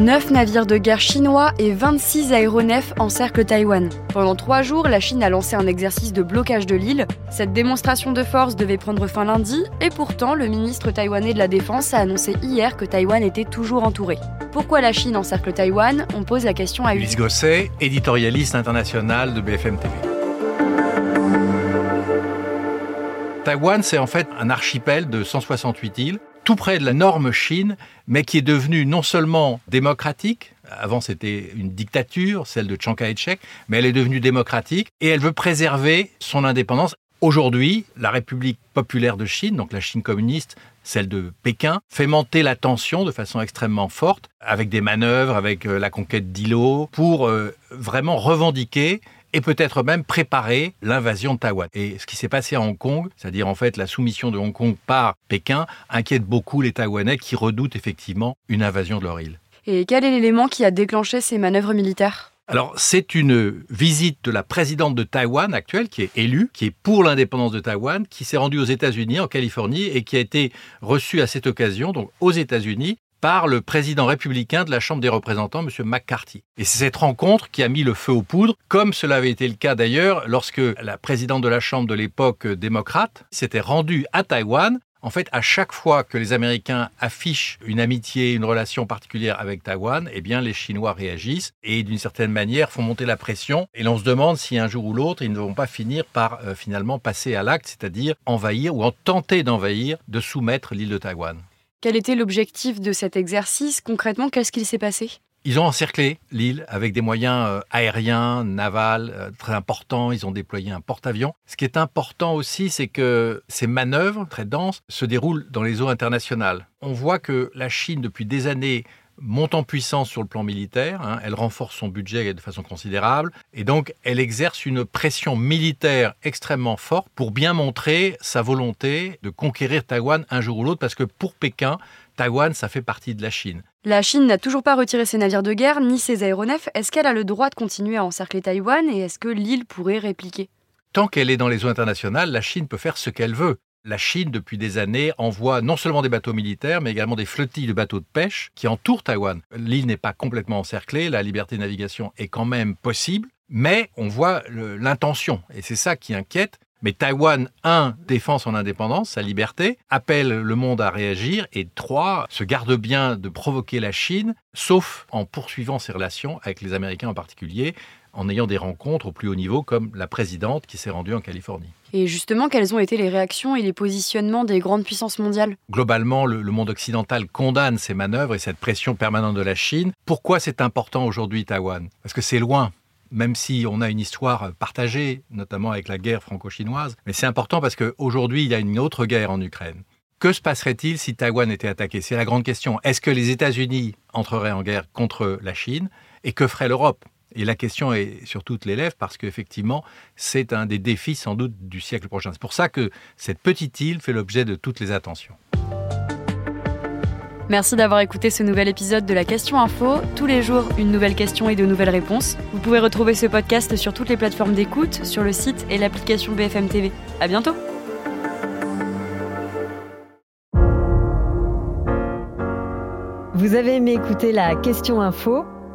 9 navires de guerre chinois et 26 aéronefs encerclent Taïwan. Pendant trois jours, la Chine a lancé un exercice de blocage de l'île. Cette démonstration de force devait prendre fin lundi, et pourtant, le ministre taïwanais de la Défense a annoncé hier que Taïwan était toujours entouré. Pourquoi la Chine encercle Taïwan? On pose la question à Ulysse Gosset, éditorialiste international de BFM TV. Taïwan, c'est en fait un archipel de 168 îles tout près de la norme Chine, mais qui est devenue non seulement démocratique, avant c'était une dictature, celle de Chiang Kai-shek, mais elle est devenue démocratique et elle veut préserver son indépendance. Aujourd'hui, la République populaire de Chine, donc la Chine communiste, celle de Pékin, fait monter la tension de façon extrêmement forte, avec des manœuvres, avec euh, la conquête d'îlots, pour euh, vraiment revendiquer et peut-être même préparer l'invasion de Taïwan. Et ce qui s'est passé à Hong Kong, c'est-à-dire en fait la soumission de Hong Kong par Pékin, inquiète beaucoup les Taïwanais qui redoutent effectivement une invasion de leur île. Et quel est l'élément qui a déclenché ces manœuvres militaires? Alors, c'est une visite de la présidente de Taïwan actuelle, qui est élue, qui est pour l'indépendance de Taïwan, qui s'est rendue aux États-Unis, en Californie, et qui a été reçue à cette occasion, donc aux États-Unis, par le président républicain de la Chambre des représentants, M. McCarthy. Et c'est cette rencontre qui a mis le feu aux poudres, comme cela avait été le cas d'ailleurs lorsque la présidente de la Chambre de l'époque démocrate s'était rendue à Taïwan en fait, à chaque fois que les Américains affichent une amitié, une relation particulière avec Taïwan, eh bien, les Chinois réagissent et d'une certaine manière font monter la pression. Et l'on se demande si un jour ou l'autre, ils ne vont pas finir par euh, finalement passer à l'acte, c'est-à-dire envahir ou en tenter d'envahir, de soumettre l'île de Taïwan. Quel était l'objectif de cet exercice? Concrètement, qu'est-ce qu'il s'est passé? Ils ont encerclé l'île avec des moyens euh, aériens, navals euh, très importants. Ils ont déployé un porte-avions. Ce qui est important aussi, c'est que ces manœuvres très denses se déroulent dans les eaux internationales. On voit que la Chine, depuis des années, monte en puissance sur le plan militaire, hein. elle renforce son budget de façon considérable, et donc elle exerce une pression militaire extrêmement forte pour bien montrer sa volonté de conquérir Taïwan un jour ou l'autre, parce que pour Pékin, Taïwan, ça fait partie de la Chine. La Chine n'a toujours pas retiré ses navires de guerre ni ses aéronefs. Est-ce qu'elle a le droit de continuer à encercler Taïwan et est-ce que l'île pourrait répliquer? Tant qu'elle est dans les eaux internationales, la Chine peut faire ce qu'elle veut la Chine, depuis des années, envoie non seulement des bateaux militaires, mais également des flottilles de bateaux de pêche qui entourent Taïwan. L'île n'est pas complètement encerclée, la liberté de navigation est quand même possible, mais on voit l'intention, et c'est ça qui inquiète. Mais Taïwan, un, défend son indépendance, sa liberté, appelle le monde à réagir, et trois, se garde bien de provoquer la Chine, sauf en poursuivant ses relations avec les Américains en particulier, en ayant des rencontres au plus haut niveau, comme la présidente qui s'est rendue en Californie. Et justement, quelles ont été les réactions et les positionnements des grandes puissances mondiales? Globalement, le, monde occidental condamne ces manœuvres et cette pression permanente de la Chine. Pourquoi c'est important aujourd'hui Taïwan Parce que c'est loin, même si on a une histoire partagée, notamment avec la guerre franco-chinoise. Mais c'est important parce qu'aujourd'hui, il y a une autre guerre en Ukraine. Que se passerait-il si Taïwan était attaqué? C'est la grande question. Est-ce que les États-Unis entreraient en guerre contre la Chine? Et que ferait l'Europe? Et la question est sur toutes les lèvres parce qu'effectivement, c'est un des défis sans doute du siècle prochain. C'est pour ça que cette petite île fait l'objet de toutes les attentions. Merci d'avoir écouté ce nouvel épisode de la Question Info. Tous les jours, une nouvelle question et de nouvelles réponses. Vous pouvez retrouver ce podcast sur toutes les plateformes d'écoute, sur le site et l'application BFM TV. À bientôt! Vous avez aimé écouter la Question Info?